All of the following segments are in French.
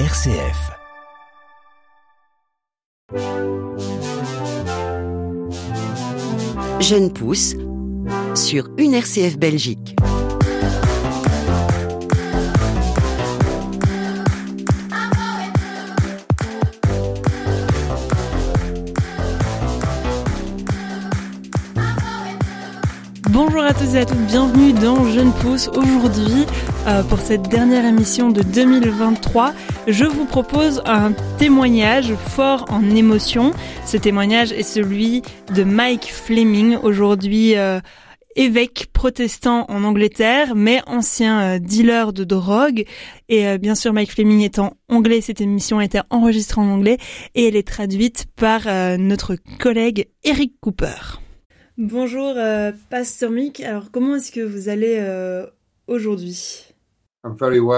RCF. Jeune pousse sur une RCF Belgique. Bonjour à tous et à toutes, bienvenue dans Jeune Pousse. Aujourd'hui, euh, pour cette dernière émission de 2023, je vous propose un témoignage fort en émotion. Ce témoignage est celui de Mike Fleming, aujourd'hui euh, évêque protestant en Angleterre, mais ancien euh, dealer de drogue. Et bien sûr, Mike Fleming étant anglais, cette émission a été enregistrée en anglais et elle est traduite par notre collègue Eric Cooper. Bonjour, euh, Pasteur Mick. Alors, comment est-ce que vous allez euh, aujourd'hui?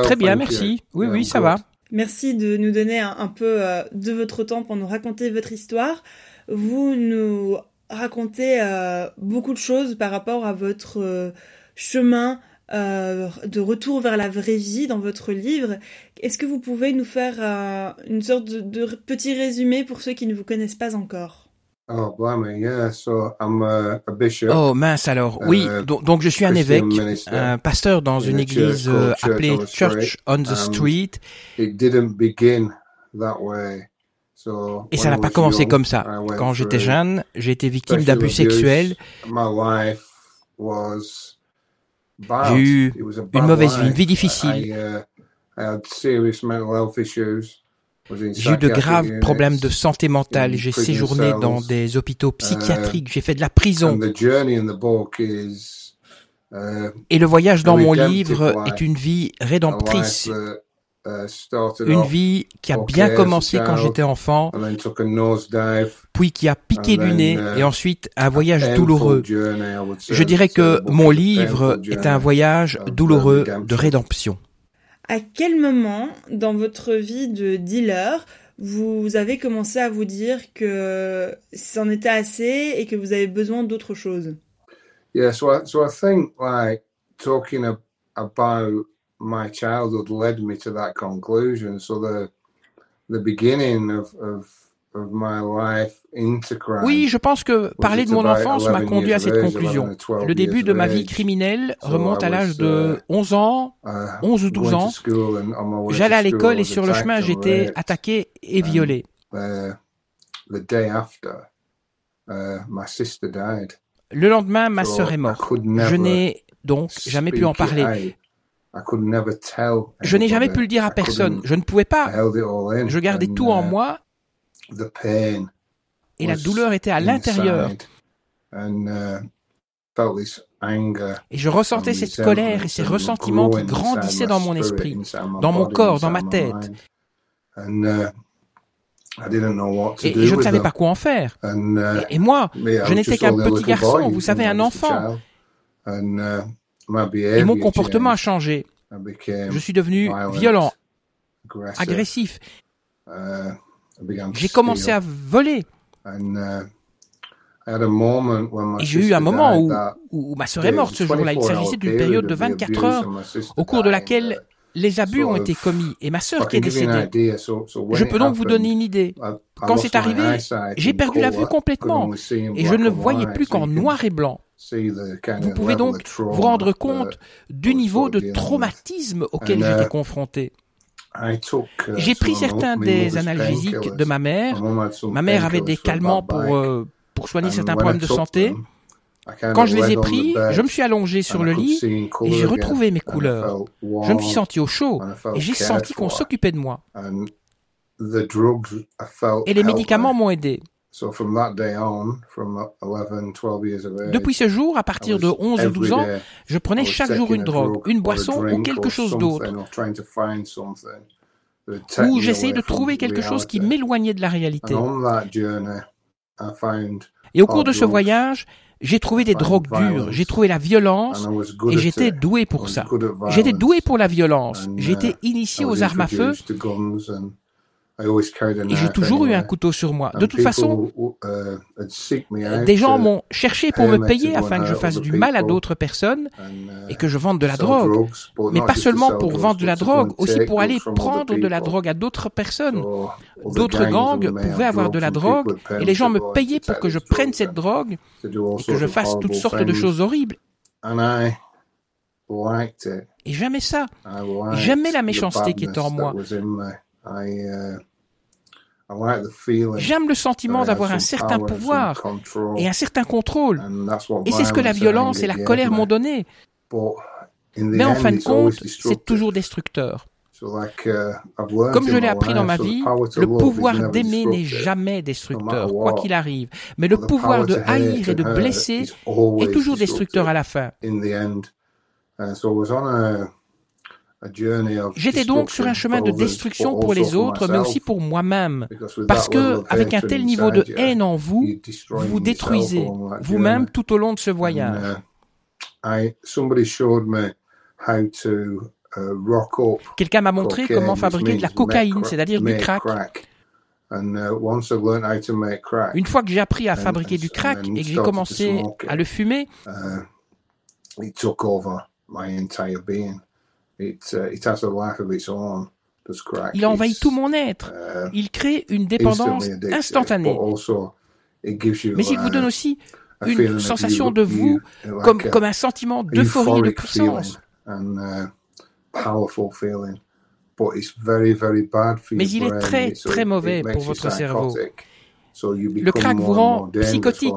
Très bien, merci. Oui, oui, ça va. Merci de nous donner un, peu euh, de votre temps pour nous raconter votre histoire. Vous nous racontez beaucoup de choses par rapport à votre chemin de retour vers la vraie vie dans votre livre. Est-ce que vous pouvez nous faire une sorte de petit résumé pour ceux qui ne vous connaissent pas encore? Oh, oh mince alors, oui, uh, donc, je suis un évêque, un pasteur dans une église euh, appelée Church on the Street. Et ça n'a pas commencé comme ça. Quand j'étais jeune, j'ai été victime d'abus sexuels. J'ai eu une mauvaise vie, une vie difficile. Uh, j'ai eu de graves problèmes de santé mentale. J'ai séjourné dans des hôpitaux uh, psychiatriques. J'ai fait de la prison. Uh, Et le voyage dans mon livre est une vie rédemptrice. Uh, une vie qui a bien commencé quand j'étais enfant, puis qui a piqué du nez, et ensuite un voyage douloureux. Je dirais que mon livre est un voyage douloureux de rédemption. À quel moment dans votre vie de dealer vous avez commencé à vous dire que c'en était assez et que vous avez besoin d'autre chose? Yeah, so I, so I think like talking about my childhood led me to that conclusion. So the the beginning of, of oui, je pense que parler de mon enfance m'a conduit à cette conclusion. Le début de ma vie criminelle remonte à l'âge de 11 uh, ans, 11 uh, ou 12 ans. J'allais à l'école et sur le chemin, j'étais attaqué et violé. Uh, le lendemain, ma sœur est morte. Je n'ai donc jamais pu en parler. Je n'ai jamais pu le dire à personne. Je ne pouvais pas. Je gardais tout en moi et la douleur était à l'intérieur. Uh, et je ressentais cette colère et ces ressentiments qui grandissaient dans mon esprit, dans mon corps, dans ma tête. Uh, et je ne savais pas quoi en faire. Uh, et, moi, je n'étais qu'un petit garçon, vous savez, un enfant. Et mon comportement a changé. Je suis devenu violent, agressif. J'ai commencé à voler. Uh, Et j'ai eu un moment où, où ma sœur est morte ce jour-là. Il s'agissait d'une période de 24 heures au cours de laquelle les abus ont été commis et ma sœur qui est décédée. Je peux donc vous donner une idée. Quand c'est arrivé, j'ai perdu la vue complètement et je ne voyais plus qu'en noir et blanc. Vous pouvez donc vous rendre compte du niveau de traumatisme auquel j'étais confronté. Uh, J'ai pris certains des analgésiques de ma mère. Ma mère avait des calmants pour, euh, pour soigner certains problèmes de santé. Quand je les ai pris, je me suis allongé sur le lit et j'ai retrouvé mes couleurs. Je me suis senti au chaud et j'ai senti qu'on s'occupait de moi. Et les médicaments m'ont aidé. Depuis ce jour, à partir de 11 ou 12 ans, je prenais chaque jour une drogue, une boisson ou quelque chose d'autre. Ou j'essayais de trouver quelque chose qui m'éloignait de la réalité. Et au cours de ce voyage, j'ai trouvé des drogues dures, j'ai trouvé la violence et j'étais doué pour ça. J'étais doué pour la violence. J'étais uh, initié aux armes à feu j'ai toujours eu un couteau sur moi. De toute façon, uh, des gens m'ont cherché pour me payer afin que je fasse du mal à d'autres personnes et que je vende de la drogue. Mais pas seulement pour vendre de la drogue, aussi pour aller prendre de la drogue à d'autres personnes. D'autres gangs pouvaient avoir de la drogue et les gens me payaient pour que je prenne cette drogue et que je fasse toutes sortes de choses horribles. Et jamais ça. Jamais la méchanceté qui est en moi. Uh, J'aime le sentiment d'avoir un certain pouvoir et un certain contrôle. Et c'est ce que la violence et la colère m'ont donné. Mais en fin de compte, c'est toujours destructeur. Uh, Comme je l'ai appris dans ma vie, le pouvoir d'aimer n'est jamais destructeur, quoi qu'il arrive. Mais le pouvoir de haïr et de blesser est toujours destructeur à la fin. J'étais donc sur un chemin de destruction pour les autres, mais aussi pour moi-même, parce que avec un tel niveau de haine en vous, vous vous détruisez vous-même tout au long de ce voyage. Uh, uh, Quelqu'un m'a montré comment fabriquer de la cocaïne, c'est-à-dire du crack. Uh, Une fois que j'ai appris à fabriquer du crack et que j'ai commencé à le fumer, il a envahi tout mon être. Uh, il crée une dépendance instantanée. Mais il vous donne aussi une sensation de vous comme, comme un sentiment d'euphorie de puissance. Uh, Mais il est très très mauvais pour votre cerveau. Le crack vous rend psychotique.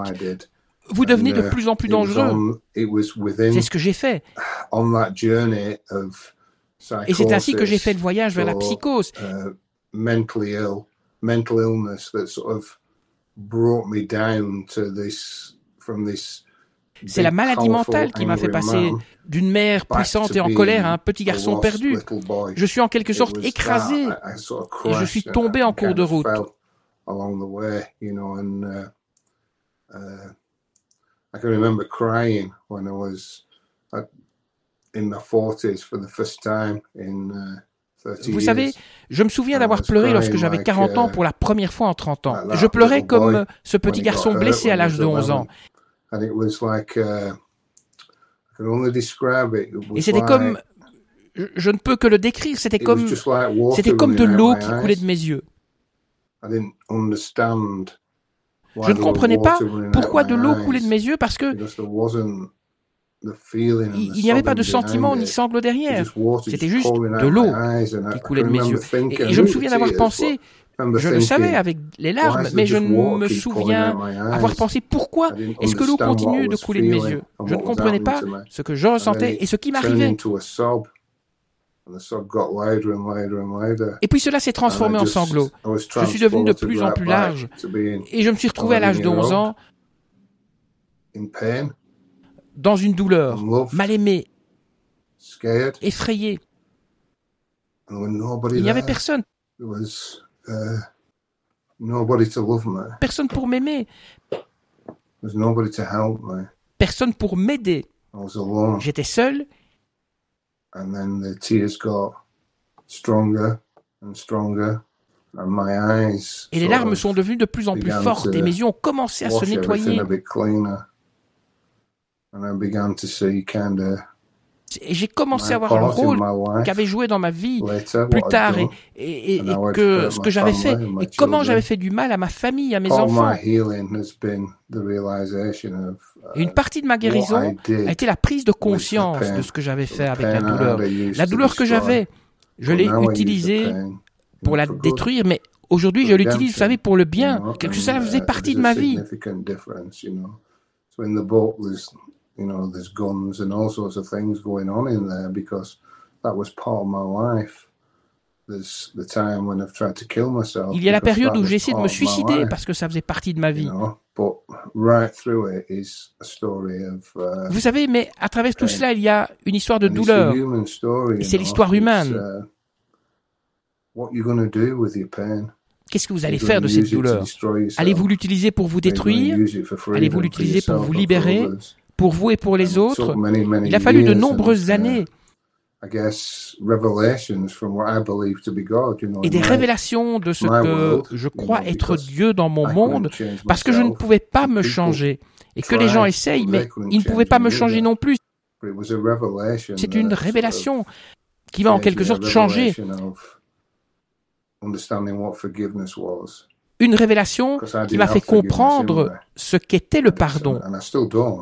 Vous devenez de uh, plus en plus dangereux. C'est ce que j'ai fait. Et c'est ainsi que j'ai fait le voyage vers la psychose. C'est la maladie mentale qui m'a fait passer d'une mère puissante et en colère à un petit garçon perdu. Je suis en quelque sorte écrasé et je suis tombé en cours de route. I can remember crying when I was in my 40s for the first time in uh, vous savez, je me souviens d'avoir pleuré lorsque j'avais 40 ans uh, pour la première fois en 30 ans. Je pleurais comme ce petit garçon blessé à l'âge de 11 ans. Uh, Et c'était comme, je ne peux que le décrire, c'était comme, c'était comme de l'eau qui coulait de mes yeux. Je ne comprenais pas pourquoi de l'eau coulait de mes yeux parce que il n'y avait pas de sentiment ni sangle derrière. C'était juste de l'eau qui coulait de mes yeux. Et, je me souviens d'avoir pensé, je le savais avec les larmes, mais je me souviens avoir pensé pourquoi est-ce que l'eau continue de couler de mes yeux? Je ne comprenais pas ce que je ressentais et ce qui m'arrivait. Et puis cela s'est transformé en sanglots. Je suis devenu de plus en plus large. Et je me suis retrouvé à l'âge de 11 ans dans une douleur, mal aimé, effrayé. Il n'y avait personne. Uh, personne pour m'aimer. Personne pour m'aider. J'étais seul And then the tears got stronger and stronger. And my eyes et les larmes sont devenues de plus en plus fortes et mes yeux ont commencé à se nettoyer. And I began to see kind of j'ai commencé à voir le rôle qu'avait joué dans ma vie plus tard et, et, et, que ce que j'avais fait et comment j'avais fait du mal à ma famille, à mes enfants. Et une partie de ma guérison a été la prise de conscience de ce que j'avais fait avec la douleur. La douleur que j'avais, je l'ai utilisée pour la détruire, mais aujourd'hui je l'utilise, vous savez, pour le bien, que ça faisait partie de ma vie you know, there's guns and all sorts of things going on in there because that was part of my life. There's the time when I've tried to kill myself. Il y a la période où j'ai essayé de me suicider parce que ça faisait partie de ma vie. You know, but right through it is a story of, uh, Vous savez, mais à travers tout cela, il y a une histoire de douleur. Et c'est l'histoire humaine. Uh, what you going to do with your pain? Qu'est-ce que vous allez faire de cette douleur? Allez-vous l'utiliser pour vous détruire? Allez-vous l'utiliser pour vous libérer? Pour vous et pour les autres. Il a fallu de nombreuses années. Et des révélations de ce que je crois être Dieu dans mon monde, parce que je ne pouvais pas me changer, et que les gens essayent, mais ils ne pouvaient pas me changer non plus. C'est une révélation qui m'a en quelque sorte changé une révélation qui m'a fait comprendre ce qu'était le pardon.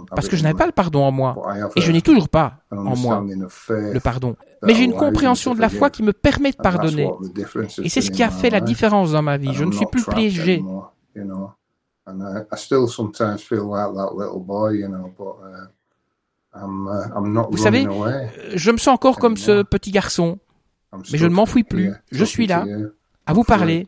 Parce que je n'avais pas le pardon en moi. Et je n'ai toujours pas en moi le pardon. Mais j'ai une compréhension de la foi qui me permet de pardonner. Et c'est ce qui a fait la différence dans ma vie. Je ne suis plus piégé. Vous savez, je me sens encore comme ce petit garçon. Mais je ne m'enfuis plus. Je suis là, à vous parler.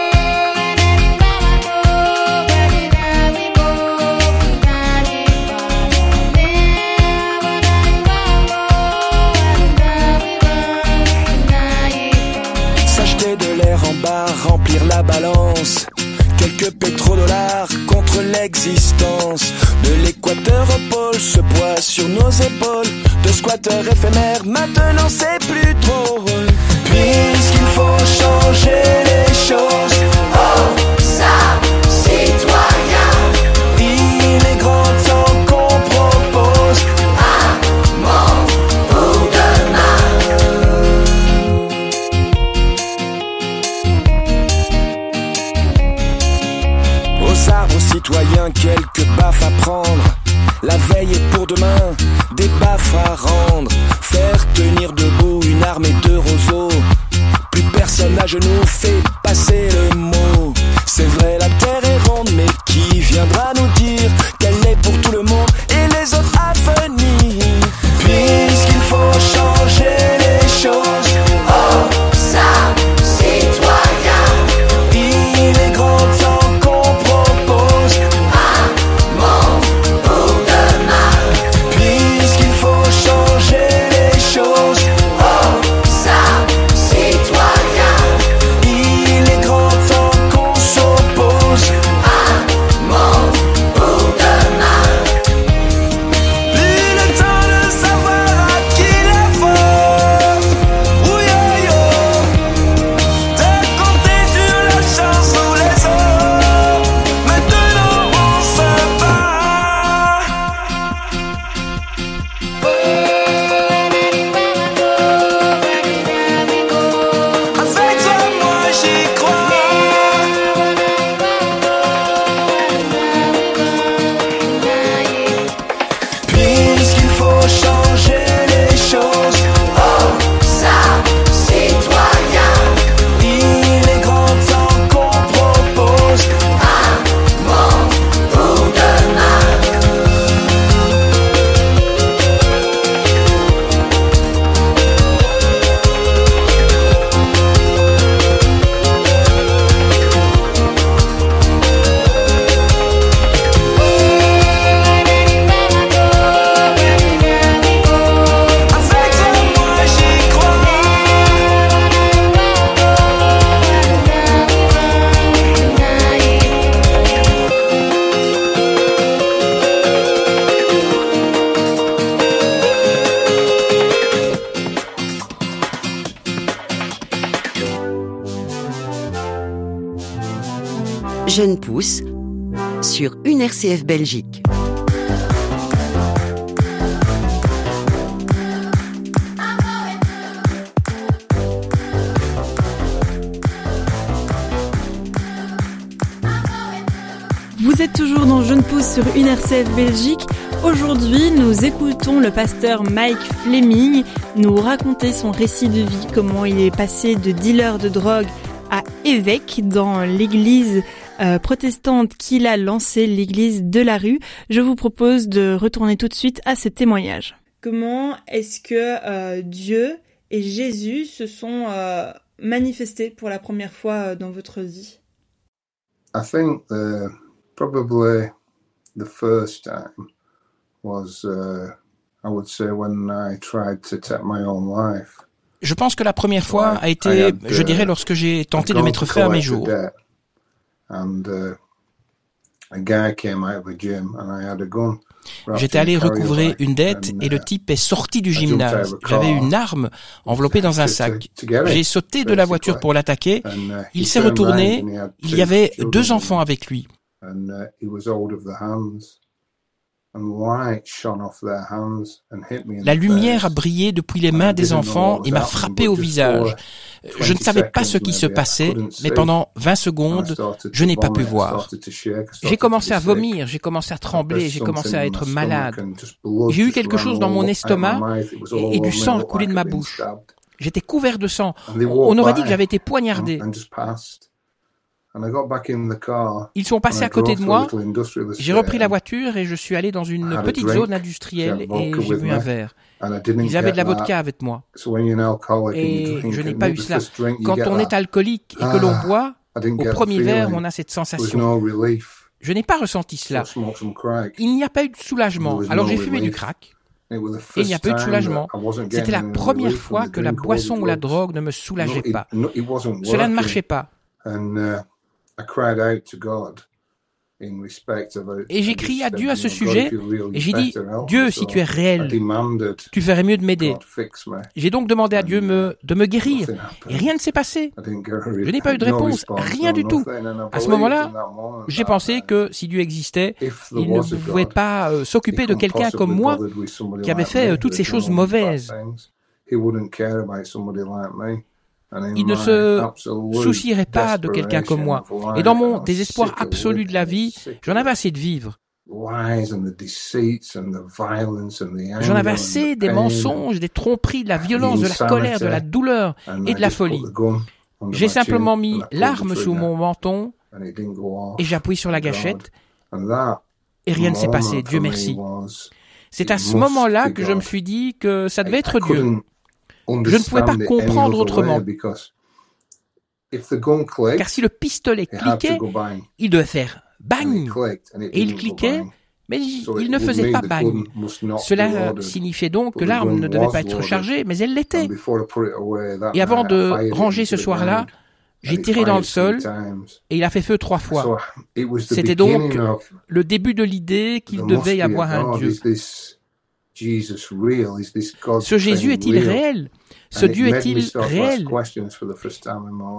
Éphémères, maintenant c'est Vous êtes toujours dans Jeune Pousse sur une RCF Belgique. Aujourd'hui, nous écoutons le pasteur Mike Fleming nous raconter son récit de vie, comment il est passé de dealer de drogue à évêque dans l'église euh, protestante qu'il a lancée, l'église de la rue. Je vous propose de retourner tout de suite à ce témoignage. Comment est-ce que euh, Dieu et Jésus se sont euh, manifestés pour la première fois euh, dans votre vie? I think the, probably the first time was uh, Je pense que la première fois a été, je dirais, lorsque j'ai tenté de mettre fin à mes jours. J'étais allé recouvrer une dette et le type est sorti du gymnase. J'avais une arme enveloppée dans un sac. J'ai sauté de la voiture pour l'attaquer. Il s'est retourné. Il y avait deux enfants avec lui. La lumière a brillé depuis les mains des enfants et m'a frappé au visage. Je ne savais pas ce qui se passait, mais pendant 20 secondes, je n'ai pas pu voir. J'ai commencé à vomir, j'ai commencé à trembler, j'ai commencé à être malade. J'ai eu quelque chose dans mon estomac et, du sang a coulé de ma bouche. J'étais couvert de sang. On aurait dit que j'avais été poignardé. Ils sont passés à côté de moi. J'ai repris la voiture et je suis allé dans une petite zone industrielle et j'ai bu un verre. Ils avaient de la vodka avec moi. Et je n'ai pas eu cela. Quand on est alcoolique et que l'on ah, boit, au premier verre, on a cette sensation. Je n'ai pas ressenti cela. Il n'y a pas eu de soulagement. Alors j'ai fumé du crack. Et il n'y a pas eu de soulagement. C'était la première fois que la boisson ou la drogue ne me soulageait pas. Cela ne marchait pas. Uh, et j'ai crié à Dieu à ce sujet, et j'ai dit, Dieu, si tu es réel, tu ferais mieux de m'aider. J'ai donc demandé à Dieu me, de me guérir, et rien ne s'est passé. Je n'ai pas eu de réponse, rien du tout. À ce moment-là, j'ai pensé que si Dieu existait, il ne pouvait pas euh, s'occuper de quelqu'un comme moi qui avait fait euh, toutes ces choses mauvaises. Il ne se soucierait pas de quelqu'un comme moi. Et dans mon désespoir absolu de la vie, j'en avais assez de vivre. J'en avais assez des mensonges, des tromperies, de la violence, de la colère, de la douleur et de la folie. J'ai simplement mis l'arme sous mon menton et j'ai appuyé sur la gâchette et rien ne s'est passé, Dieu merci. C'est à ce moment-là que je me suis dit que ça devait être Dieu. Je ne pouvais pas comprendre autrement. Car si le pistolet cliquait, il devait faire bang. Et il cliquait, mais il ne faisait pas bang. Cela signifiait donc que l'arme ne devait pas être chargée, mais elle l'était. Et avant de ranger ce soir-là, j'ai tiré dans le sol et il a fait feu trois fois. C'était donc le début de l'idée qu'il devait y avoir un Dieu. Ce Jésus est-il réel? Ce Dieu est-il réel?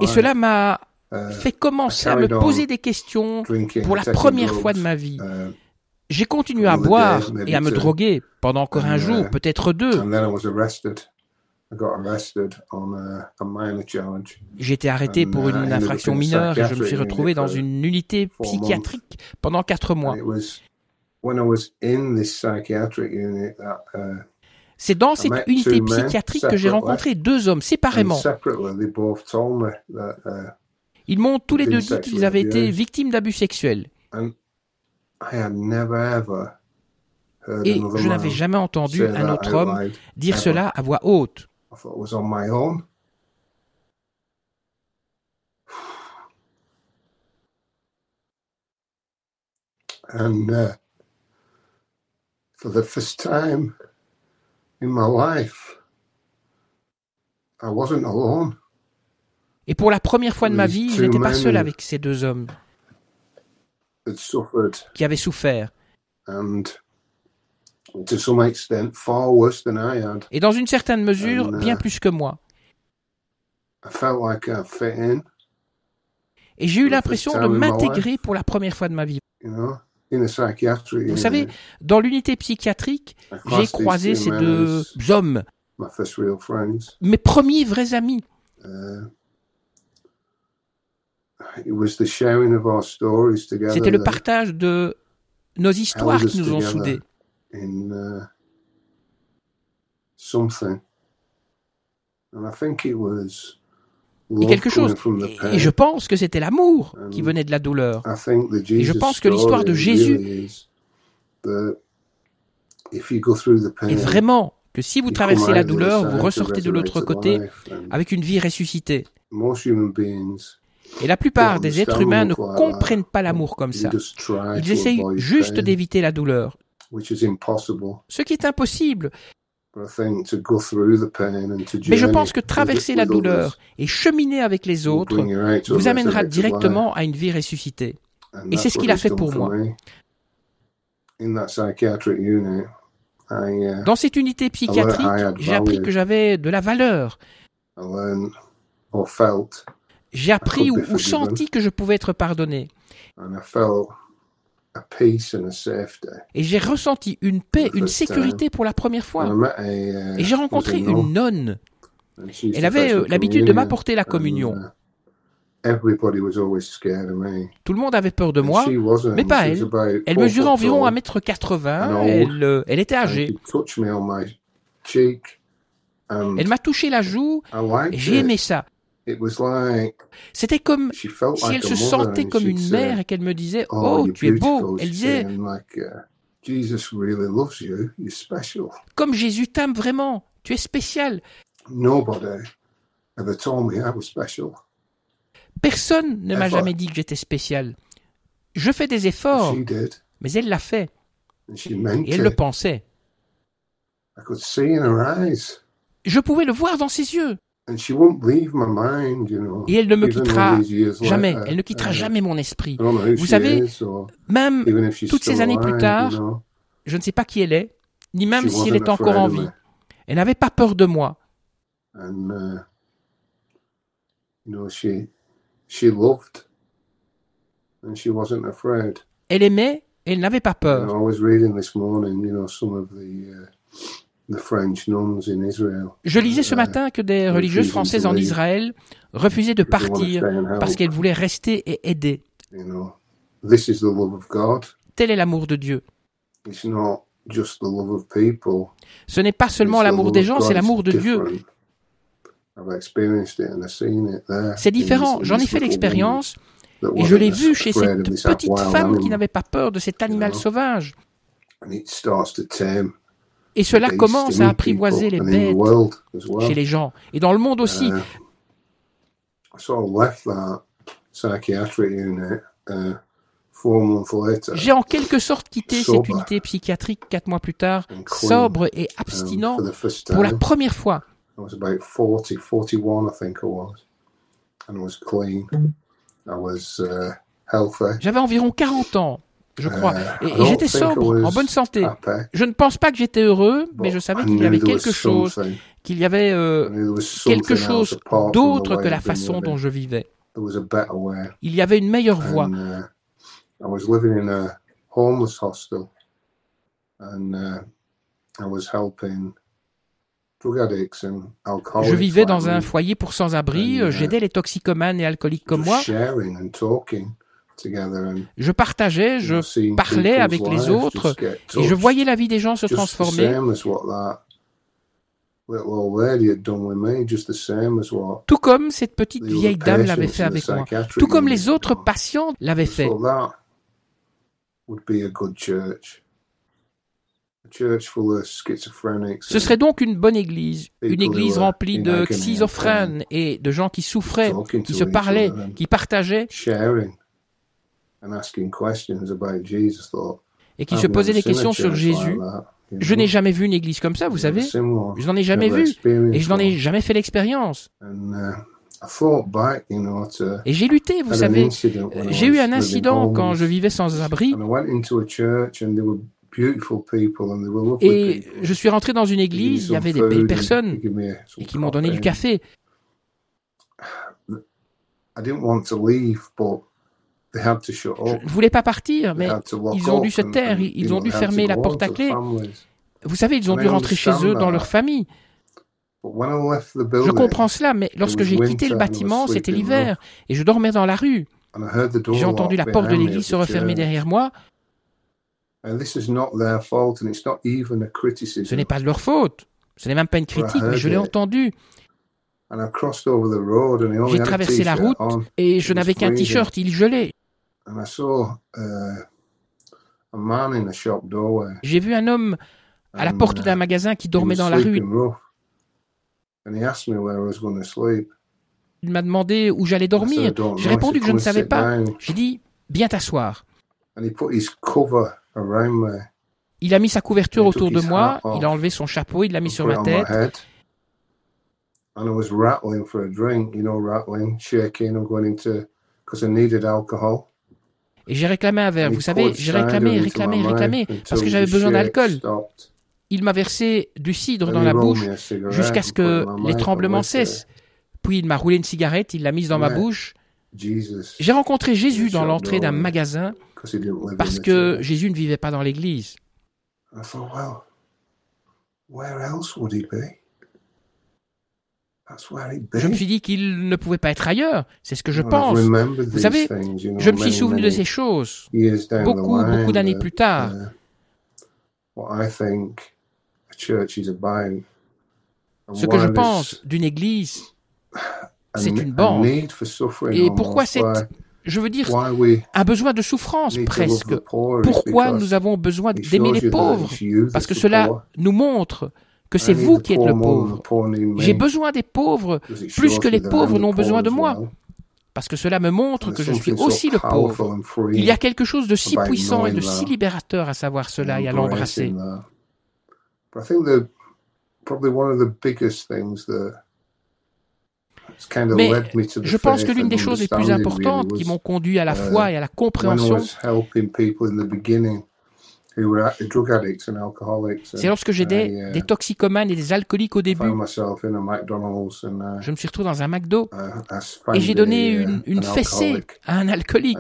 Et cela m'a uh, fait commencer à me poser des questions pour la première fois de ma vie. Uh, J'ai continué à boire et à me droguer pendant encore un jour, uh, peut-être deux. J'ai été arrêté pour une infraction mineure. Et je me suis retrouvé dans une unité psychiatrique pendant quatre mois. Uh, C'est dans cette unité psychiatrique que j'ai rencontré deux hommes séparément. Uh, Ils m'ont tous les deux dit qu'ils avaient été victimes d'abus sexuels. Et je n'avais jamais entendu un autre homme dire cela à voix haute. And uh, for the first time in my life, I wasn't alone. Et pour la première fois de ma vie, je n'étais pas seul avec ces deux hommes qui avaient souffert. Et dans une certaine mesure, bien uh, plus que moi. Et j'ai eu l'impression de m'intégrer pour la première fois de ma vie. Vous savez, dans l'unité psychiatrique, j'ai croisé ces deux hommes, mes premiers vrais amis. Uh, C'était le partage de nos histoires qui nous ont soudés. Uh, et quelque chose. Et je pense que c'était l'amour qui venait de la douleur. Et je pense que l'histoire de Jésus est vraiment que si vous traversez la douleur, vous ressortez de l'autre côté avec une vie ressuscitée. Et la plupart des êtres humains ne comprennent pas l'amour comme ça. Ils essayent juste d'éviter la douleur. Ce qui est impossible. Mais je pense que traverser la douleur et cheminer avec les autres vous amènera directement à une vie ressuscitée. Et c'est ce qu'il a fait pour moi. Uh, Dans cette unité psychiatrique, j'ai appris que j'avais de la valeur. J'ai appris ou, senti que je pouvais être pardonné. Et j'ai ressenti une paix, une sécurité pour la première fois. Uh, Et j'ai rencontré une nonne. Elle avait euh, l'habitude de m'apporter la communion. Uh, Tout le monde avait peur de moi, mais pas elle. Elle mesurait environ 1m80, elle, euh, elle était âgée. Elle m'a touché la joue, et j'ai aimé ça. C'était comme si elle se sentait comme une mère et qu'elle me disait Oh, oh tu es beau. Elle disait uh, Comme Jésus t'aime vraiment, tu es spécial. Personne ne m'a jamais dit que j'étais spécial. Je fais des efforts, mais elle l'a fait. Et elle le pensait. Je pouvais le voir dans ses yeux. Et elle ne me quittera jamais. Elle ne quittera jamais mon esprit. Vous savez, même toutes ces années plus tard, je ne sais pas qui elle est, ni même si elle est encore en vie. Elle n'avait pas peur de moi. Uh, elle aimait et elle n'avait pas peur. Je lisais ce matin que des religieuses françaises en Israël refusaient de partir parce qu'elles voulaient rester et aider. Tel est l'amour de Dieu. Ce n'est pas seulement l'amour des gens, c'est l'amour de Dieu. C'est différent, j'en ai fait l'expérience et je l'ai vu chez cette petite femme qui n'avait pas peur de cet animal sauvage. Et cela commence à apprivoiser les bêtes chez les gens. Et dans le monde aussi. Uh, uh, J'ai en quelque sorte quitté cette unité psychiatrique quatre mois plus tard, sobre et abstinent pour la première fois. J'avais environ 40 ans je crois. Euh, et, j'étais sobre, en bonne santé. Je ne pense pas que j'étais heureux, mais je savais qu'il y avait quelque chose, qu'il y avait euh, quelque chose d'autre que la façon dont je vivais. Il y avait une meilleure voie. Je vivais dans un foyer pour sans-abri, uh, j'aidais les toxicomanes et alcooliques comme moi. Je partageais, je parlais avec les autres et je voyais la vie des gens se transformer. Tout comme cette petite vieille dame l'avait fait avec moi, tout comme les autres patients l'avaient fait. Ce serait donc une bonne église, une église remplie de schizophrènes et de gens qui souffraient, qui se parlaient, qui partageaient, et qui se posait des questions sur Jésus. Je n'ai jamais vu une église comme ça, vous savez. Je n'en ai jamais vu. Et je n'en ai jamais fait l'expérience. Uh, et j'ai lutté, vous savez. J'ai eu un incident quand je vivais sans abri. Et je suis rentré dans une église, il y avait des belles personnes et qui m'ont donné du café. Je ne voulais pas partir, mais ils ont dû se taire, ils ont dû fermer la porte à clé. Vous savez, ils ont dû rentrer chez eux dans leur famille. Je comprends cela, mais lorsque j'ai quitté le bâtiment, c'était l'hiver, et je dormais dans la rue. J'ai entendu la porte de l'église se refermer derrière moi. Ce n'est pas de leur faute. Ce n'est même pas une critique, mais je l'ai entendu. J'ai traversé la route et je n'avais qu'un t-shirt, il gelait. J'ai vu un homme à la porte d'un uh, magasin qui dormait dans la rue. Il m'a demandé où j'allais dormir. J'ai répondu que je ne savais pas. J'ai dit, viens t'asseoir. Il a mis sa couverture autour de moi, il a enlevé son chapeau, il l'a mis sur ma tête. Et j'ai réclamé un verre. Vous savez, j'ai réclamé, réclamé, réclamé, parce que j'avais besoin d'alcool. Il m'a versé du cidre dans la bouche jusqu'à ce que les tremblements cessent. Puis il m'a roulé une cigarette, il l'a mise dans ma bouche. J'ai rencontré Jésus dans l'entrée d'un magasin parce que Jésus ne vivait pas dans l'église. Je me suis dit qu'il ne pouvait pas être ailleurs. C'est ce que je pense. Vous savez, je me suis souvenu de ces choses beaucoup, beaucoup d'années plus tard. Ce que je pense d'une église, c'est une bande. Et pourquoi cette, je veux dire, un besoin de souffrance presque. Pourquoi nous avons besoin d'aimer les pauvres Parce que cela nous montre que c'est vous qui êtes le pauvre. J'ai besoin des pauvres plus que les pauvres n'ont besoin de moi. Parce que cela me montre que je suis aussi le pauvre. Il y a quelque chose de si puissant et de si libérateur à savoir cela et à l'embrasser. Mais je pense que l'une des choses les plus importantes qui m'ont conduit à la foi et à la compréhension, c'est lorsque j'aidais uh, des toxicomanes et des alcooliques au début. Uh, je me suis retrouvé dans un McDo et j'ai donné une, une fessée à un alcoolique.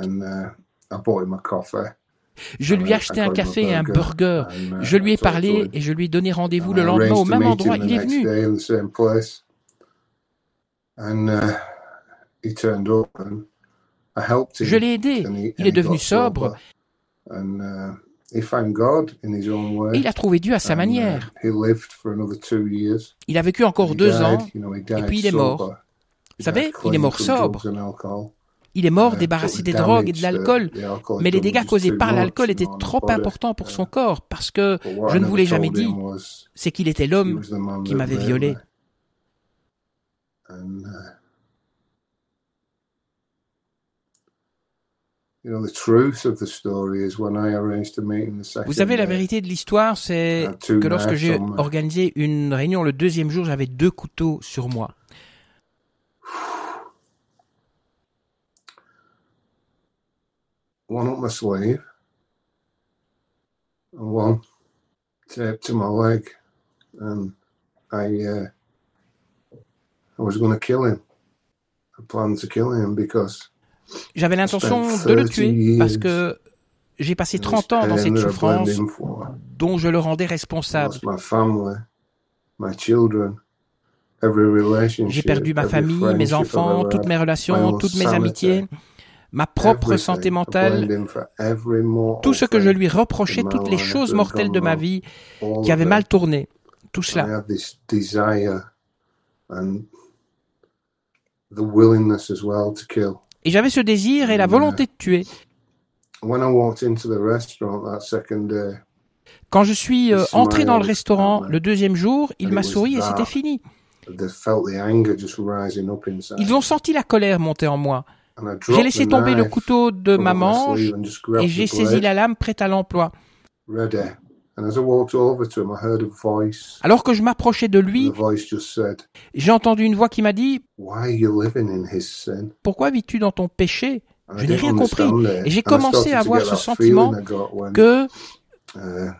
Je lui ai acheté un café et un burger. Je lui ai parlé et je lui ai donné rendez-vous le lendemain au même endroit. Il est venu. Uh, Je l'ai aidé. Il est devenu sobre. Uh, il a trouvé Dieu à sa uh, manière. Il a vécu encore deux ans, et puis il est mort. Vous savez, il est mort sobre. Il est mort débarrassé des drogues et de l'alcool, mais les dégâts causés par l'alcool étaient trop importants pour son corps, parce que je ne vous l'ai jamais dit, c'est qu'il était l'homme qui m'avait violé. Vous savez, la vérité de l'histoire, c'est que lorsque j'ai organisé une réunion le deuxième jour, j'avais deux couteaux sur moi. One up my sleeve, and one taped to my leg, and I, uh, I was going to kill him. I planned to kill him because j'avais l'intention de le tuer parce que j'ai passé 30 ans dans cette souffrance dont je le rendais responsable. J'ai perdu ma famille, mes enfants, toutes mes relations, toutes mes amitiés, ma propre santé mentale, tout ce que je lui reprochais, toutes les choses mortelles de ma vie qui avaient mal tourné, tout cela. Et j'avais ce désir et la volonté de tuer. Quand je suis euh, entré dans le restaurant le deuxième jour, il m'a souri et c'était fini. Ils ont senti la colère monter en moi. J'ai laissé tomber le couteau de ma manche et j'ai saisi la lame prête à l'emploi. Alors que je m'approchais de lui, j'ai entendu une voix qui m'a dit Pourquoi vis-tu dans ton péché? Je n'ai rien compris. Et j'ai commencé à avoir ce sentiment que uh,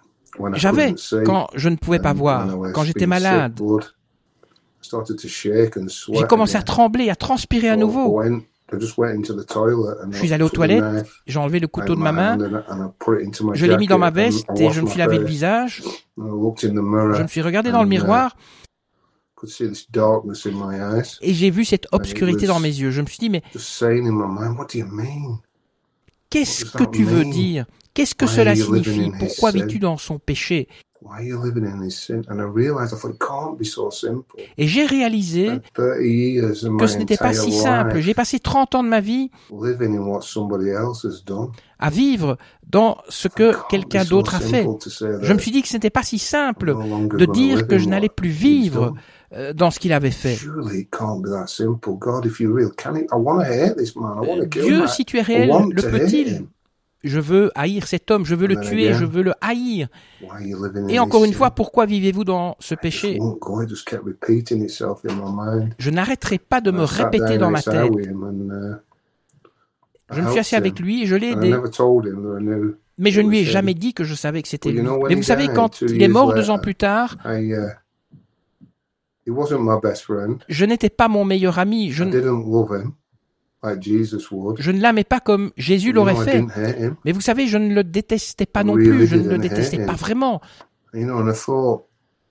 j'avais quand je ne pouvais pas voir, quand j'étais malade. J'ai commencé à trembler, à transpirer à nouveau. Je suis allé aux toilettes, j'ai enlevé le couteau de ma main, je l'ai mis dans ma veste et je me suis lavé le visage. Je me suis regardé dans le uh, miroir. et j'ai vu cette obscurité dans mes yeux. Je me suis dit, mais qu'est-ce que tu veux dire? Qu'est-ce que cela signifie? Pourquoi vis-tu dans son péché? Et j'ai réalisé que ce n'était pas si simple. J'ai passé 30 ans de ma vie à vivre dans ce que quelqu'un d'autre a fait. Je me suis dit que ce n'était pas si simple de dire que je n'allais plus vivre euh, dans ce qu'il avait fait. Dieu, si tu es réel, le peut-il je veux haïr cet homme, je veux le tuer, je veux le haïr. Et encore une fois, pourquoi vivez-vous dans ce péché? Je n'arrêterai pas de me répéter dans ma tête. Uh, je me suis assis avec lui et je l'ai aidé. Mais je ne lui ai jamais dit que je savais que c'était lui. Mais vous savez, quand il est mort deux ans plus tard, uh, je n'étais pas mon meilleur ami. Je, je ne l'aimais pas comme Jésus l'aurait fait. Mais vous savez, je ne le détestais pas non plus. Je ne le détestais pas vraiment.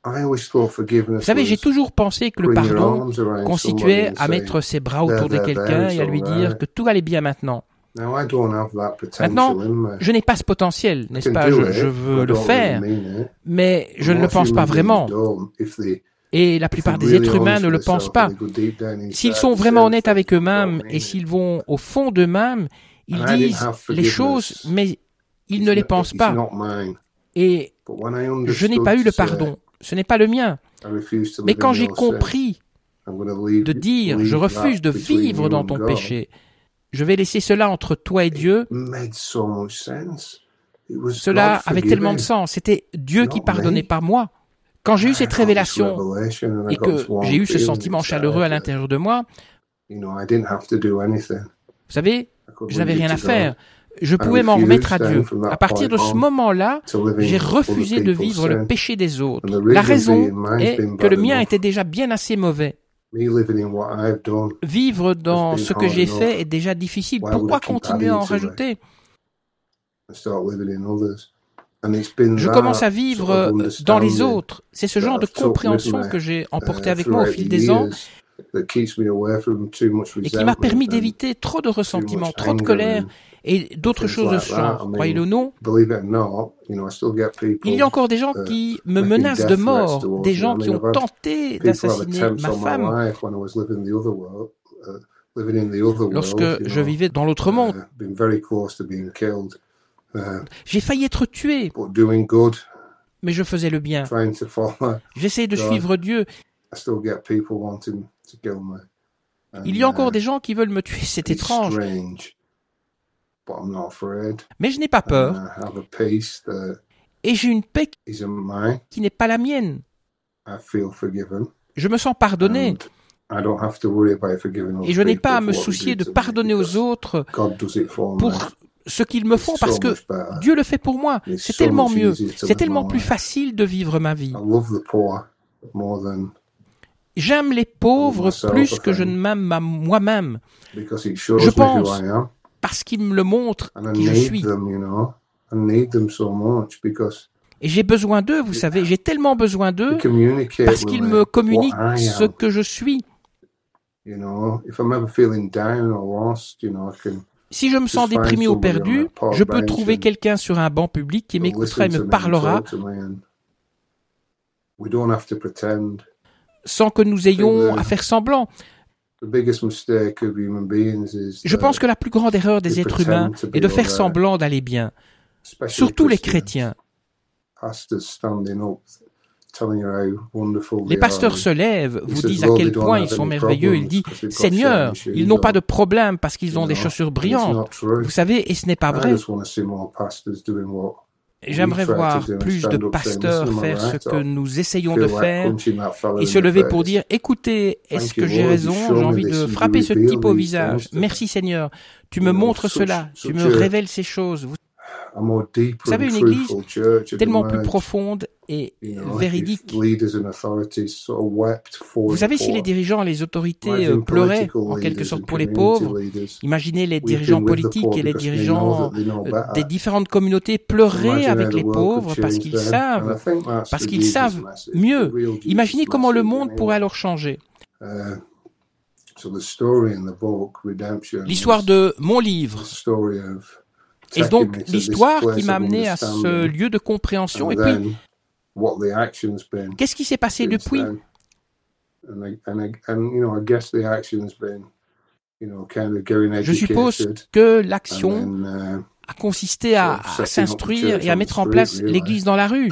Vous savez, j'ai toujours pensé que le pardon constituait à mettre ses bras autour de quelqu'un et à lui dire que tout allait bien maintenant. Maintenant, je n'ai pas ce potentiel, n'est-ce pas? je, veux le faire, mais je ne le pense pas vraiment. Et la plupart des êtres humains ne le pensent pas. S'ils sont vraiment honnêtes avec eux-mêmes et s'ils vont au fond d'eux-mêmes, ils disent les choses, mais ils ne les pensent pas. Et je n'ai pas eu le pardon. Ce n'est pas le mien. Mais quand j'ai compris de dire je refuse de vivre dans ton péché, je vais laisser cela entre toi et Dieu, cela avait tellement de sens. C'était Dieu qui pardonnait par moi. Quand j'ai eu cette révélation et que j'ai eu ce sentiment chaleureux à l'intérieur de moi, vous savez, je n'avais rien à faire. Je pouvais m'en remettre à Dieu. À partir de ce moment-là, j'ai refusé de vivre le péché des autres. La raison est que le mien était déjà bien assez mauvais. Vivre dans ce que j'ai fait est déjà difficile. Pourquoi continuer à en rajouter? Je commence à vivre dans les autres. C'est ce genre de compréhension que j'ai emporté uh, avec moi au fil des ans et qui m'a permis d'éviter trop de ressentiments, trop de colère et d'autres choses de ce genre. Croyez-le ou non, il y a encore des gens uh, qui me menacent de mort, des gens qui ont tenté d'assassiner ma femme uh, lorsque je vivais dans l'autre monde. Euh, J'ai failli être tué. Mais je faisais le bien. J'essayais de suivre Dieu. Il y a encore uh, des gens qui veulent me tuer, c'est étrange. Mais je n'ai pas peur. Et j'ai une paix qui n'est pas la mienne. Je me sens pardonné. Et je n'ai pas à me soucier de pardonner aux autres pour ce qu'ils me font parce que Dieu le fait pour moi. C'est tellement mieux. C'est tellement plus facile de vivre ma vie. J'aime les pauvres plus que je ne m'aime moi-même. Je pense parce qu'ils me le montrent qui je suis. Et j'ai besoin d'eux, vous savez, j'ai tellement besoin d'eux parce qu'ils me communiquent ce que je suis. Si je me sens déprimé ou perdu, je peux trouver quelqu'un sur un banc public qui m'écoutera et me parlera. sans que nous ayons à faire semblant. Je pense que la plus grande erreur des êtres humains est de faire semblant d'aller bien, surtout les chrétiens. Les pasteurs se lèvent, vous disent à quel point ils sont merveilleux. Il dit, Seigneur, ils n'ont pas de problème parce qu'ils ont des chaussures brillantes. Vous savez, et ce n'est pas vrai. J'aimerais voir plus de pasteurs faire ce que nous essayons de faire et se lever pour dire, écoutez, est-ce que j'ai raison J'ai envie de frapper ce type au visage. Merci Seigneur, tu me montres cela, tu me révèles ces choses. Vous savez, une église tellement plus profonde et véridique. Vous savez, si les dirigeants et les autorités euh, pleuraient en quelque sorte pour les pauvres, imaginez les dirigeants politiques et les dirigeants euh, des différentes communautés pleuraient avec les pauvres parce qu'ils savent, parce qu'ils savent mieux. Imaginez comment le monde pourrait alors changer. Uh, L'histoire de mon livre et donc l'histoire qui m'a amené à ce lieu de compréhension. Et puis, qu'est-ce qui s'est passé depuis Je suppose que l'action uh, a consisté à s'instruire et à mettre en place l'Église dans la rue.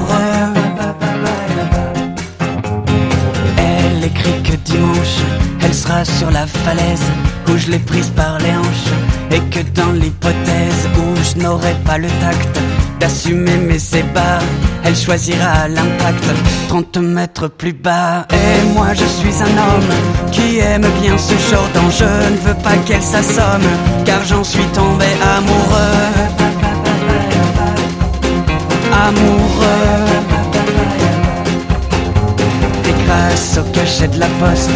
Sur la falaise où je l'ai prise par les hanches et que dans l'hypothèse où je n'aurai pas le tact d'assumer mes ébats elle choisira l'impact 30 mètres plus bas. Et moi je suis un homme qui aime bien ce genre d'enjeu. Ne veux pas qu'elle s'assomme, car j'en suis tombé amoureux. Amoureux. Et grâce au cachet de la poste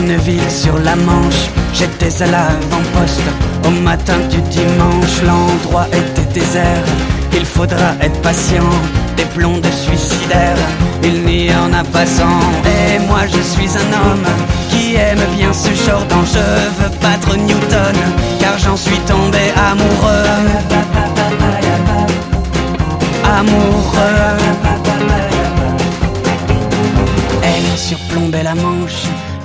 d'une ville sur la Manche, j'étais à l'avant-poste. Au matin du dimanche, l'endroit était désert. Il faudra être patient des de suicidaires, il n'y en a pas sans. Et moi je suis un homme qui aime bien ce genre d'enjeu, veux battre Newton, car j'en suis tombé amoureux. Amoureux. Elle surplombait la manche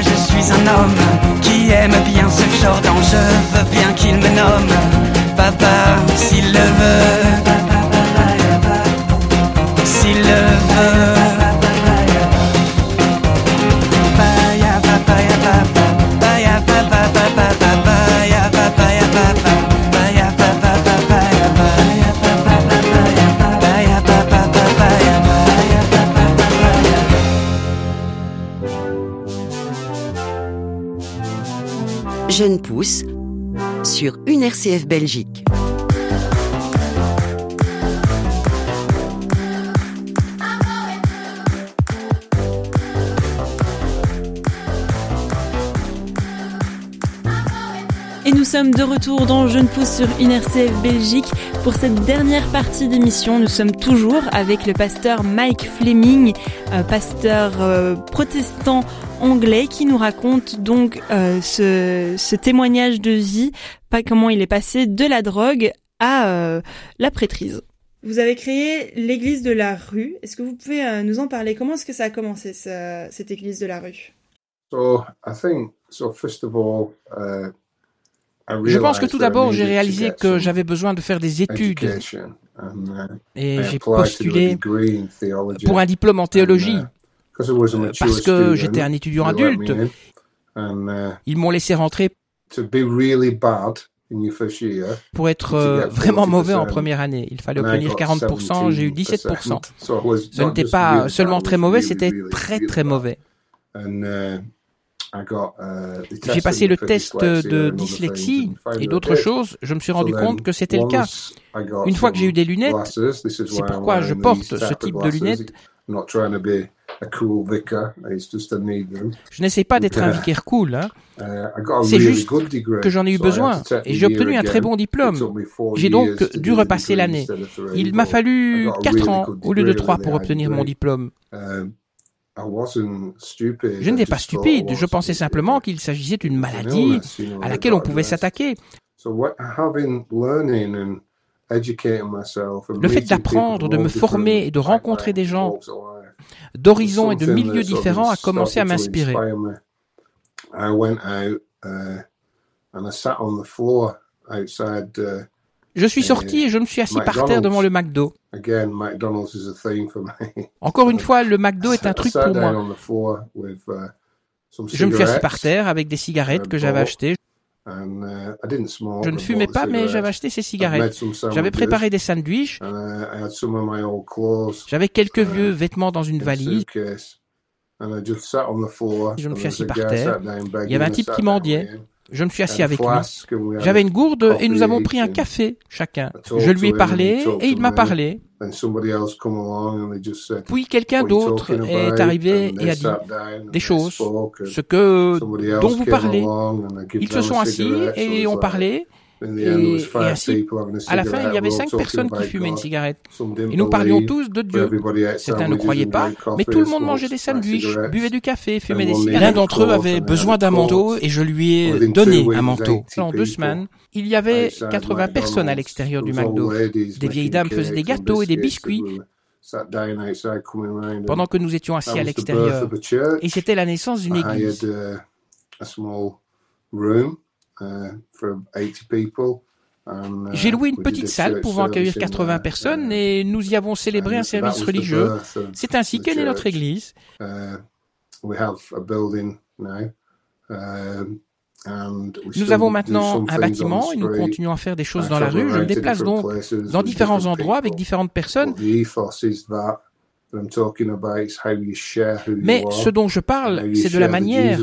Je suis un homme qui aime bien ce genre d'enjeu, veux bien qu'il me nomme papa s'il le veut. S'il le veut. Jeune pousse sur une RCF Belgique. Et nous sommes de retour dans Jeune Pousse sur une RCF Belgique. Pour cette dernière partie d'émission, nous sommes toujours avec le pasteur Mike Fleming, euh, pasteur euh, protestant anglais qui nous raconte donc euh, ce, témoignage de vie, pas comment il est passé de la drogue à euh, la prêtrise. Vous avez créé l'église de la rue. Est-ce que vous pouvez euh, nous en parler? Comment est-ce que ça a commencé cette église de la rue? Je pense que tout d'abord, j'ai réalisé que j'avais besoin de faire des études et j'ai postulé pour un diplôme en théologie. Euh, parce que j'étais un étudiant adulte. Uh, Ils m'ont laissé rentrer pour être euh, vraiment mauvais en première année. Il fallait obtenir 40%, j'ai eu 17%. Ce n'était pas seulement très mauvais, c'était très très mauvais. Uh, uh, j'ai passé le test de dyslexie et d'autres choses. Je me suis rendu compte que c'était le cas. Une fois que j'ai eu des lunettes, c'est pourquoi je porte ce type de lunettes. Je n'essaie pas d'être un vicaire cool. Hein. Uh, C'est juste que j'en ai eu besoin et j'ai obtenu un très bon diplôme. J'ai donc dû repasser l'année. Il m'a fallu quatre ans au lieu de trois pour obtenir mon diplôme. Uh, je n'étais pas stupide, je pensais simplement qu'il s'agissait d'une maladie à laquelle on pouvait s'attaquer. Le fait d'apprendre, de me former et de rencontrer des gens d'horizons et de milieux différents a commencé à m'inspirer. je suis sorti et je me suis assis par terre devant le McDo. Encore une fois, le McDo est un truc pour moi. Je me suis assis par terre avec des cigarettes que j'avais achetées. Uh, je ne fumais pas, mais j'avais acheté ces cigarettes. J'avais préparé des sandwichs. J'avais quelques uh, vieux vêtements dans une valise. Je me suis assis par terre. Il y avait un type qui mendiait. Je me suis assis avec lui. J'avais une gourde et nous avons pris un café chacun. Je lui ai parlé et il m'a parlé. Puis quelqu'un d'autre est arrivé et a dit des choses, ce que dont vous parlez. Ils se sont assis et ont parlé. Et, ainsi, à la fin, il y avait cinq personnes qui fumaient une cigarette. Et nous parlions tous de Dieu. Certains ne croyaient pas, mais tout le monde mangeait des sandwichs, buvait du café, fumait des cigarettes. L'un d'entre eux avait besoin d'un manteau et je lui ai donné un manteau. En deux semaines, il y avait 80 personnes à l'extérieur du McDo. Des vieilles dames faisaient des gâteaux et des biscuits pendant que nous étions assis à l'extérieur. Et c'était la naissance d'une église. J'ai loué une petite salle pouvant accueillir 80 personnes et nous y avons célébré un service religieux. C'est ainsi qu'est née notre église. Nous avons maintenant un bâtiment et nous continuons à faire des choses dans la rue. Je me déplace donc dans différents endroits avec différentes personnes. Mais ce dont je parle, c'est de la manière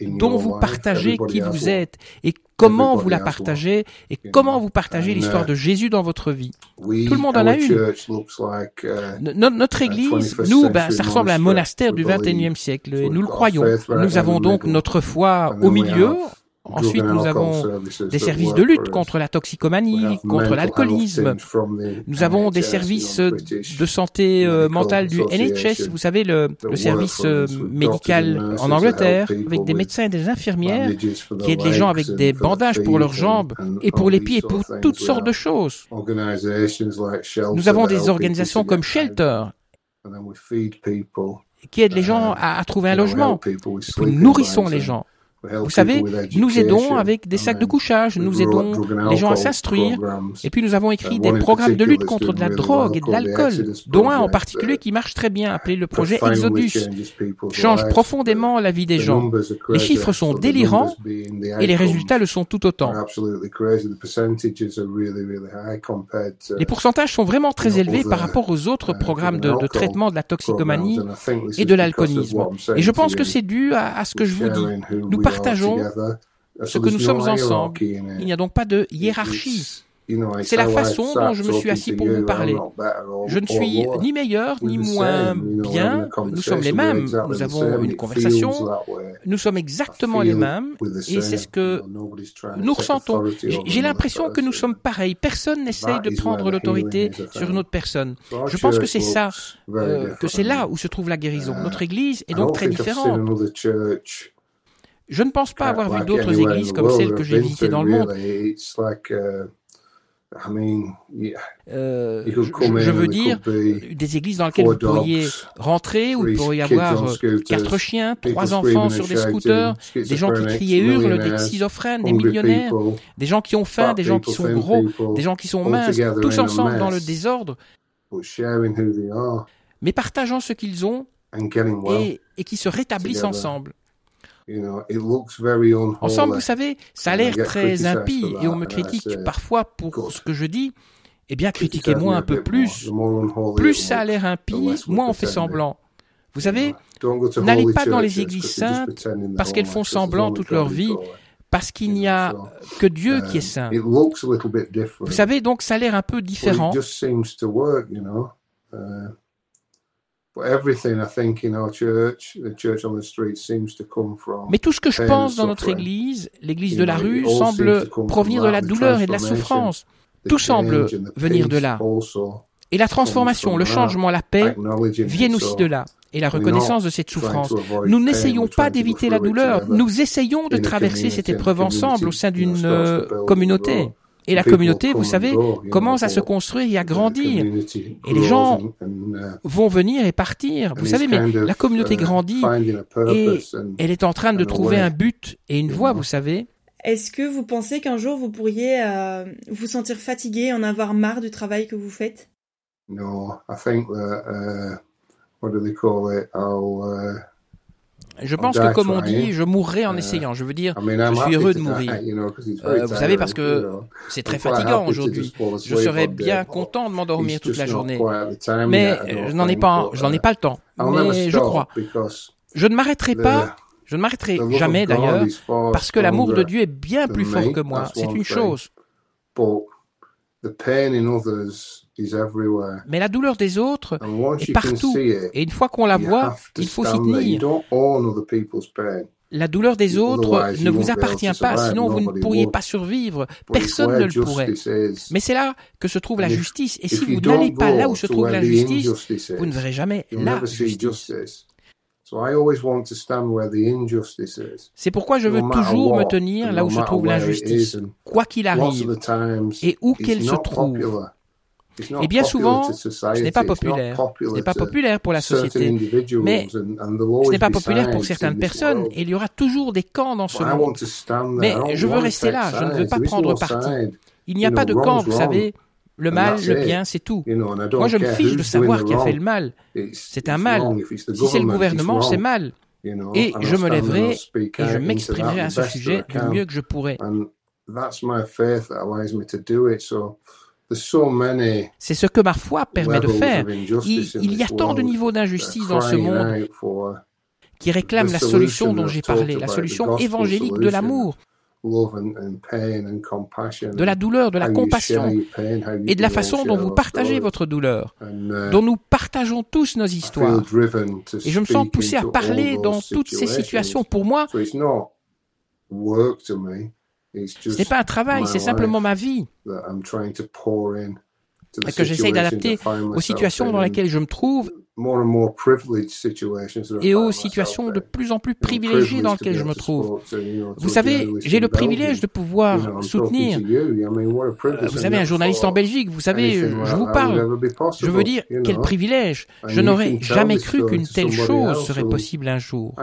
dont vous partagez qui vous êtes et comment vous la partagez et comment vous partagez l'histoire uh, de Jésus dans votre vie. Tout le monde en a une. Uh, notre église, nous, ben, ça ressemble à un monastère du 21e siècle et nous le croyons. Nous avons donc notre foi au milieu, Ensuite, nous avons des services de lutte contre la toxicomanie, contre l'alcoolisme. Nous avons des services de santé euh, mentale du NHS, vous savez, le, le service euh, médical en Angleterre, avec des médecins et des infirmières qui aident les gens avec des bandages pour leurs jambes et pour les pieds et pour toutes sortes de choses. Nous avons des organisations comme Shelter qui aident les gens à, à trouver un logement. Nous nourrissons les gens. Vous savez, nous aidons avec des sacs de couchage, nous aidons les gens à s'instruire, et puis nous avons écrit des programmes de lutte contre de la drogue et de l'alcool, dont un en particulier qui marche très bien, appelé le projet Exodus, change profondément la vie des gens. Les chiffres sont délirants et les résultats le sont tout autant. Les pourcentages sont vraiment très élevés par rapport aux autres programmes de, traitement de la toxicomanie et de l'alcoolisme. Et je pense que c'est dû à, à, ce que je vous dis. Nous partageons ce que nous sommes ensemble. Il n'y a donc pas de hiérarchie. C'est la façon dont je me suis assis pour vous parler. Je ne suis ni meilleur ni moins bien. Nous sommes les mêmes. Nous avons une conversation. Nous sommes exactement les mêmes. Et c'est ce que nous ressentons. J'ai l'impression que nous sommes pareils. Personne n'essaye de prendre l'autorité sur une autre personne. Je pense que c'est ça, euh, que c'est là où se trouve la guérison. Notre Église est donc très différente. Je ne pense pas avoir vu d'autres églises comme celles que j'ai visitées dans le monde. Euh, je, veux dire, des églises dans lesquelles vous pourriez rentrer, où il pourrait y avoir euh, quatre chiens, trois enfants sur des scooters, des gens qui crient et hurlent, des schizophrènes, des millionnaires, des gens qui ont faim, des gens qui sont gros, des gens qui sont minces, tous ensemble dans le désordre, mais partageant ce qu'ils ont et, et qui se rétablissent ensemble. Ensemble, vous savez, ça a l'air très impie et on me critique parfois pour ce que je dis. Eh bien, critiquez-moi un peu plus. Plus ça a l'air impie, moins on fait semblant. Vous savez, n'allez pas dans les églises saintes parce qu'elles font semblant toute leur vie, parce qu'il n'y a que Dieu qui est saint. Vous savez, donc ça a l'air un peu différent. Mais tout ce que je pense dans notre Église, l'Église de la rue, semble provenir de la douleur et de la souffrance. Tout semble venir de là. Et la transformation, le changement, la paix viennent aussi de là. Et la reconnaissance de cette souffrance. Nous n'essayons pas d'éviter la douleur, nous essayons de traverser cette épreuve ensemble au sein d'une euh, communauté. Et la communauté, vous savez, commence à se construire et à grandir. Et les gens vont venir et partir. Vous savez, mais la communauté grandit et elle est en train de trouver un but et une voie, vous savez. Est-ce que vous pensez qu'un jour vous pourriez euh, vous sentir fatigué, en avoir marre du travail que vous faites? Non, I think uh, what do they call it? Uh, je pense que, comme on dit, je mourrai en uh, essayant. Je veux dire, je suis heureux de mourir. Euh, vous savez, parce que c'est très fatigant aujourd'hui. Je serais bien content de m'endormir toute la journée. Mais je n'en ai pas, je n'en ai pas le temps. Mais je crois. Je ne m'arrêterai pas je ne m'arrêterai jamais d'ailleurs, parce que l'amour de Dieu est bien plus fort que moi. C'est une chose. Mais la douleur des autres est partout. Et une fois qu'on la voit, il faut s'y tenir. La douleur des autres ne vous appartient pas, sinon vous ne pourriez pas survivre. Personne ne le pourrait. Mais c'est là que se trouve la justice. Et si vous n'allez pas là où se trouve la justice, vous ne verrez jamais la justice. C'est pourquoi je veux toujours me tenir là où se trouve l'injustice, quoi qu'il arrive, et où qu'elle se trouve. Et bien souvent, ce n'est pas populaire. Ce n'est pas populaire pour la société. Mais ce n'est pas populaire pour certaines personnes. Et il y aura toujours des camps dans ce monde. Mais je veux rester là. Je ne veux pas prendre parti. Il n'y a pas de camp, vous savez. Le mal, le bien, c'est tout. Moi, je me fiche de savoir qui a fait le mal. C'est un mal. Si c'est le gouvernement, c'est mal. Et je me lèverai et je m'exprimerai à ce sujet du mieux que je pourrai. C'est ce que ma foi permet de faire. Il, y a tant de niveaux d'injustice dans ce monde qui réclament la solution dont j'ai parlé, la solution évangélique de l'amour de la douleur, de la compassion et de la façon dont vous partagez votre douleur, uh, dont nous partageons tous nos histoires. Et je me sens poussé à parler dans toutes ces situations. Pour moi, ce n'est pas un travail, c'est simplement ma vie. que j'essaye d'adapter aux situations dans lesquelles je me trouve et aux situations de plus en plus privilégiées dans lesquelles je me trouve. Vous savez, j'ai le privilège de pouvoir soutenir, euh, vous savez, un journaliste en Belgique, vous savez, je vous parle, je veux dire, quel privilège. Je n'aurais jamais cru qu'une telle chose serait possible un jour.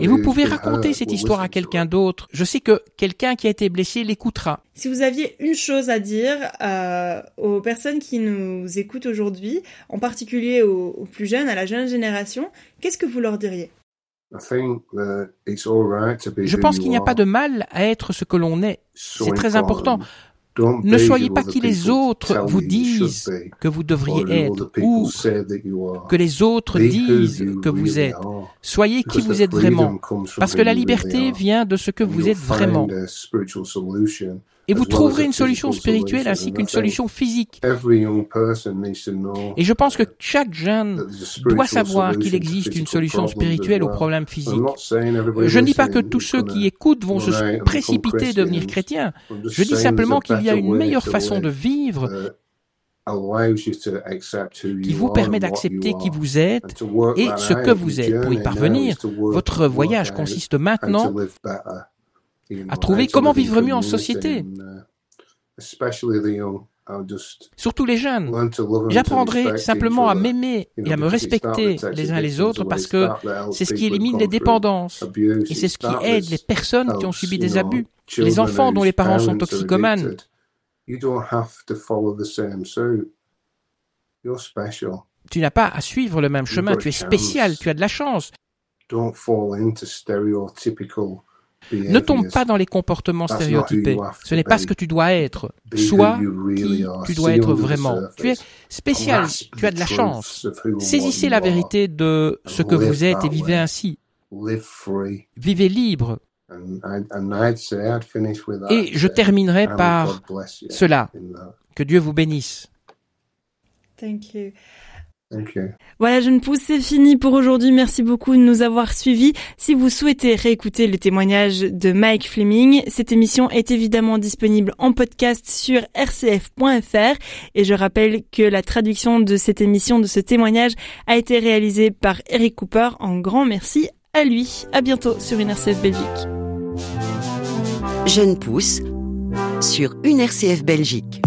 Et vous pouvez raconter cette histoire à quelqu'un d'autre. Je sais que quelqu'un qui a été blessé l'écoutera. Si vous aviez une chose à dire euh, aux personnes qui nous écoutent aujourd'hui, en particulier aux plus jeunes, à la jeune génération, qu'est-ce que vous leur diriez? Je pense qu'il n'y a pas de mal à être ce que l'on est. C'est très important. Ne soyez pas qui les autres vous disent que vous devriez être ou que les autres disent que vous êtes. Soyez qui vous êtes vraiment, parce que la liberté vient de ce que vous êtes vraiment et vous trouverez une solution spirituelle ainsi qu'une solution physique. Et je pense que chaque jeune doit savoir qu'il existe une solution spirituelle au problème physique. Je ne dis pas que tous ceux qui écoutent vont se précipiter devenir chrétiens. Je dis simplement qu'il y a une meilleure façon de vivre qui vous permet d'accepter qui vous êtes et ce que vous êtes. Pour y parvenir, votre voyage consiste maintenant à trouver comment vivre mieux en société. Surtout les jeunes. J'apprendrai simplement à m'aimer et à me respecter les uns les autres parce que c'est ce qui élimine les dépendances. et c'est ce qui aide les personnes qui ont subi des abus, les enfants dont les parents sont toxicomanes. Tu n'as pas à suivre le même chemin, tu es spécial, tu as de la chance. Ne tombe pas dans les comportements stéréotypés. Ce n'est pas ce que tu dois être. Sois qui tu dois être vraiment. Tu es spécial, tu as de la chance. Saisissez la vérité de ce que vous êtes et vivez ainsi. Vivez libre. Et je terminerai par cela. Que Dieu vous bénisse. Thank you. Voilà, Jeune Pousse, c'est fini pour aujourd'hui. Merci beaucoup de nous avoir suivis. Si vous souhaitez réécouter le témoignage de Mike Fleming, cette émission est évidemment disponible en podcast sur rcf.fr. Et je rappelle que la traduction de cette émission, de ce témoignage, a été réalisée par Eric Cooper. En grand merci à lui. À bientôt sur une RCF Belgique. Jeune Pousse sur une RCF Belgique.